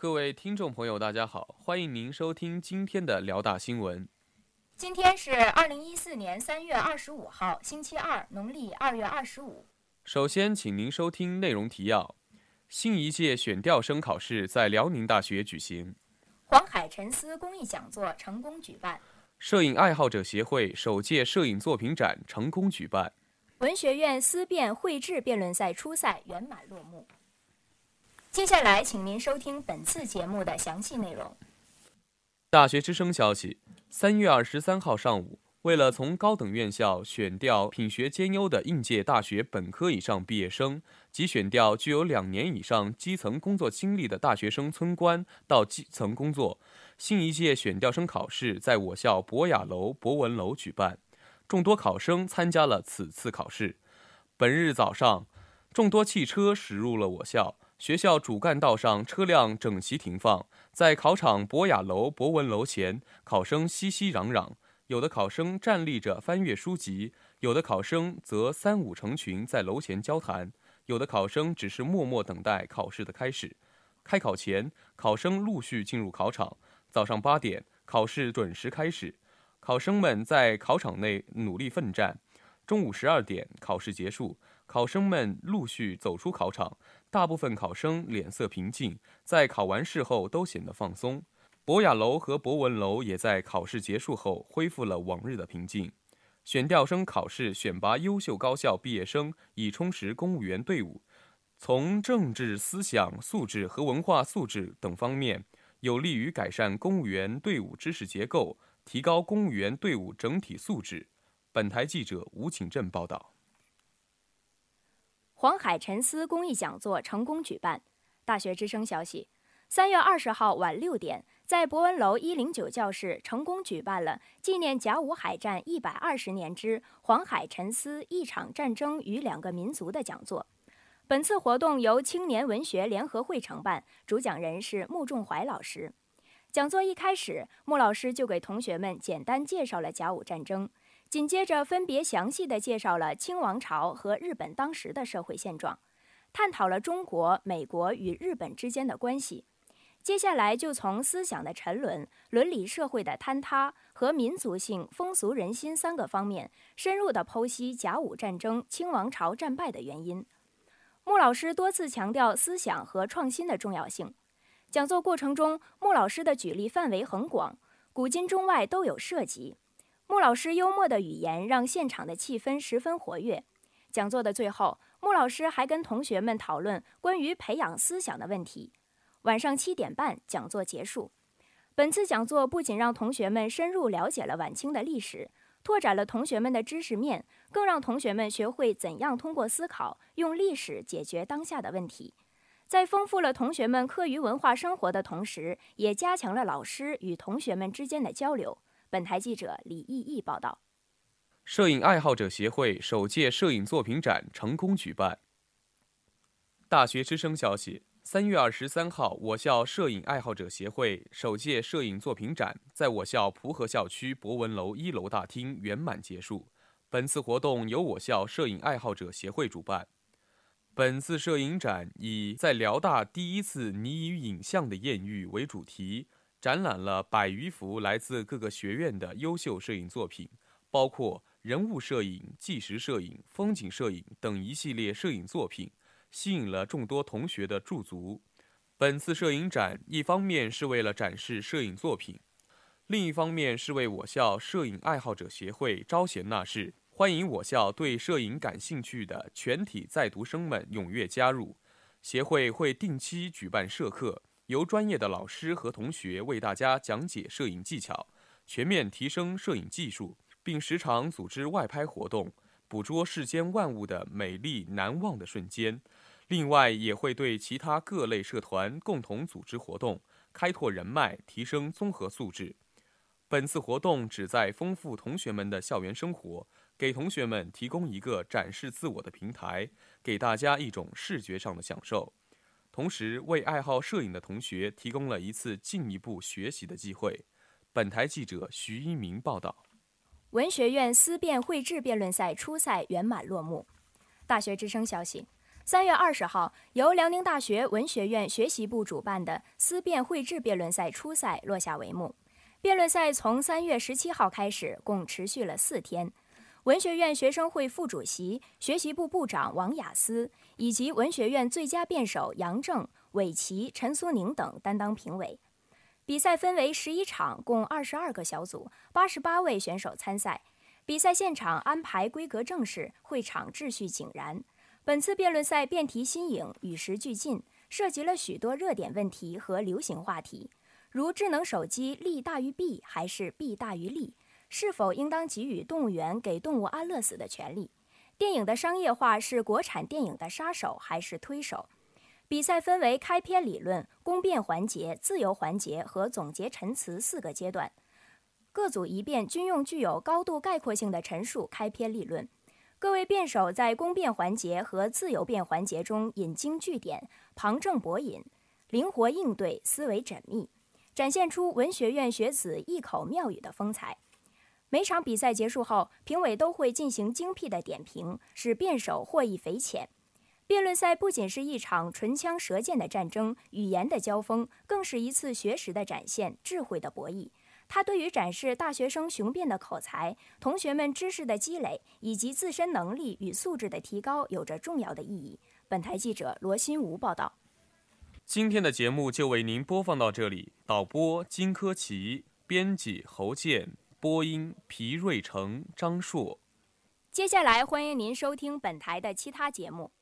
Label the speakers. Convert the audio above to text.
Speaker 1: 各位听众朋友，大家好，欢迎您收听今天的辽大新闻。
Speaker 2: 今天是二零一四年三月二十五号，星期二，农历二月二十五。
Speaker 1: 首先，请您收听内容提要：新一届选调生考试在辽宁大学举行；
Speaker 2: 黄海沉思公益讲座成功举办；
Speaker 1: 摄影爱好者协会首届摄影作品展成功举办；
Speaker 2: 文学院思辨绘制辩论赛初赛圆满落幕。接下来，请您收听本次节目的详细内容。
Speaker 1: 大学之声消息：三月二十三号上午，为了从高等院校选调品学兼优的应届大学本科以上毕业生及选调具有两年以上基层工作经历的大学生村官到基层工作，新一届选调生考试在我校博雅楼博文楼举办，众多考生参加了此次考试。本日早上，众多汽车驶入了我校。学校主干道上车辆整齐停放，在考场博雅楼、博文楼前，考生熙熙攘攘。有的考生站立着翻阅书籍，有的考生则三五成群在楼前交谈，有的考生只是默默等待考试的开始。开考前，考生陆续进入考场。早上八点，考试准时开始，考生们在考场内努力奋战。中午十二点，考试结束，考生们陆续走出考场。大部分考生脸色平静，在考完试后都显得放松。博雅楼和博文楼也在考试结束后恢复了往日的平静。选调生考试选拔优秀高校毕业生，以充实公务员队伍，从政治思想素质和文化素质等方面，有利于改善公务员队伍知识结构，提高公务员队伍整体素质。本台记者吴景镇报道。
Speaker 2: 黄海沉思公益讲座成功举办。大学之声消息，三月二十号晚六点，在博文楼一零九教室成功举办了纪念甲午海战一百二十年之黄海沉思一场战争与两个民族的讲座。本次活动由青年文学联合会承办，主讲人是穆仲怀老师。讲座一开始，穆老师就给同学们简单介绍了甲午战争。紧接着，分别详细的介绍了清王朝和日本当时的社会现状，探讨了中国、美国与日本之间的关系。接下来就从思想的沉沦、伦理社会的坍塌和民族性、风俗人心三个方面，深入的剖析甲午战争清王朝战败的原因。穆老师多次强调思想和创新的重要性。讲座过程中，穆老师的举例范围很广，古今中外都有涉及。穆老师幽默的语言让现场的气氛十分活跃。讲座的最后，穆老师还跟同学们讨论关于培养思想的问题。晚上七点半，讲座结束。本次讲座不仅让同学们深入了解了晚清的历史，拓展了同学们的知识面，更让同学们学会怎样通过思考，用历史解决当下的问题。在丰富了同学们课余文化生活的同时，也加强了老师与同学们之间的交流。本台记者李毅毅报道：
Speaker 1: 摄影爱好者协会首届摄影作品展成功举办。大学之声消息：三月二十三号，我校摄影爱好者协会首届摄影作品展在我校蒲河校区博文楼一楼大厅圆满结束。本次活动由我校摄影爱好者协会主办。本次摄影展以“在辽大第一次拟与影像的艳遇”为主题。展览了百余幅来自各个学院的优秀摄影作品，包括人物摄影、纪实摄影、风景摄影等一系列摄影作品，吸引了众多同学的驻足。本次摄影展一方面是为了展示摄影作品，另一方面是为我校摄影爱好者协会招贤纳士，欢迎我校对摄影感兴趣的全体在读生们踊跃加入。协会会定期举办社课。由专业的老师和同学为大家讲解摄影技巧，全面提升摄影技术，并时常组织外拍活动，捕捉世间万物的美丽难忘的瞬间。另外，也会对其他各类社团共同组织活动，开拓人脉，提升综合素质。本次活动旨在丰富同学们的校园生活，给同学们提供一个展示自我的平台，给大家一种视觉上的享受。同时，为爱好摄影的同学提供了一次进一步学习的机会。本台记者徐一鸣报道。
Speaker 2: 文学院思辨绘制辩论赛初赛圆满落幕。大学之声消息：三月二十号，由辽宁大学文学院学习部主办的思辨绘制辩论赛初赛落下帷幕。辩论赛从三月十七号开始，共持续了四天。文学院学生会副主席、学习部部长王雅思以及文学院最佳辩手杨正、韦奇、陈苏宁等担当评委。比赛分为十一场，共二十二个小组，八十八位选手参赛。比赛现场安排规格正式，会场秩序井然。本次辩论赛辩题新颖，与时俱进，涉及了许多热点问题和流行话题，如智能手机利大于弊还是弊大于利？是否应当给予动物园给动物安乐死的权利？电影的商业化是国产电影的杀手还是推手？比赛分为开篇理论、公辩环节、自由环节和总结陈词四个阶段。各组一辩均用具有高度概括性的陈述开篇立论。各位辩手在公辩环节和自由辩环节中引经据典、旁证博引，灵活应对，思维缜密，展现出文学院学子一口妙语的风采。每场比赛结束后，评委都会进行精辟的点评，使辩手获益匪浅。辩论赛不仅是一场唇枪舌剑的战争、语言的交锋，更是一次学识的展现、智慧的博弈。它对于展示大学生雄辩的口才、同学们知识的积累以及自身能力与素质的提高有着重要的意义。本台记者罗新吴报道。
Speaker 1: 今天的节目就为您播放到这里。导播金科奇，编辑侯健，播音皮瑞成、张硕。
Speaker 2: 接下来欢迎您收听本台的其他节目。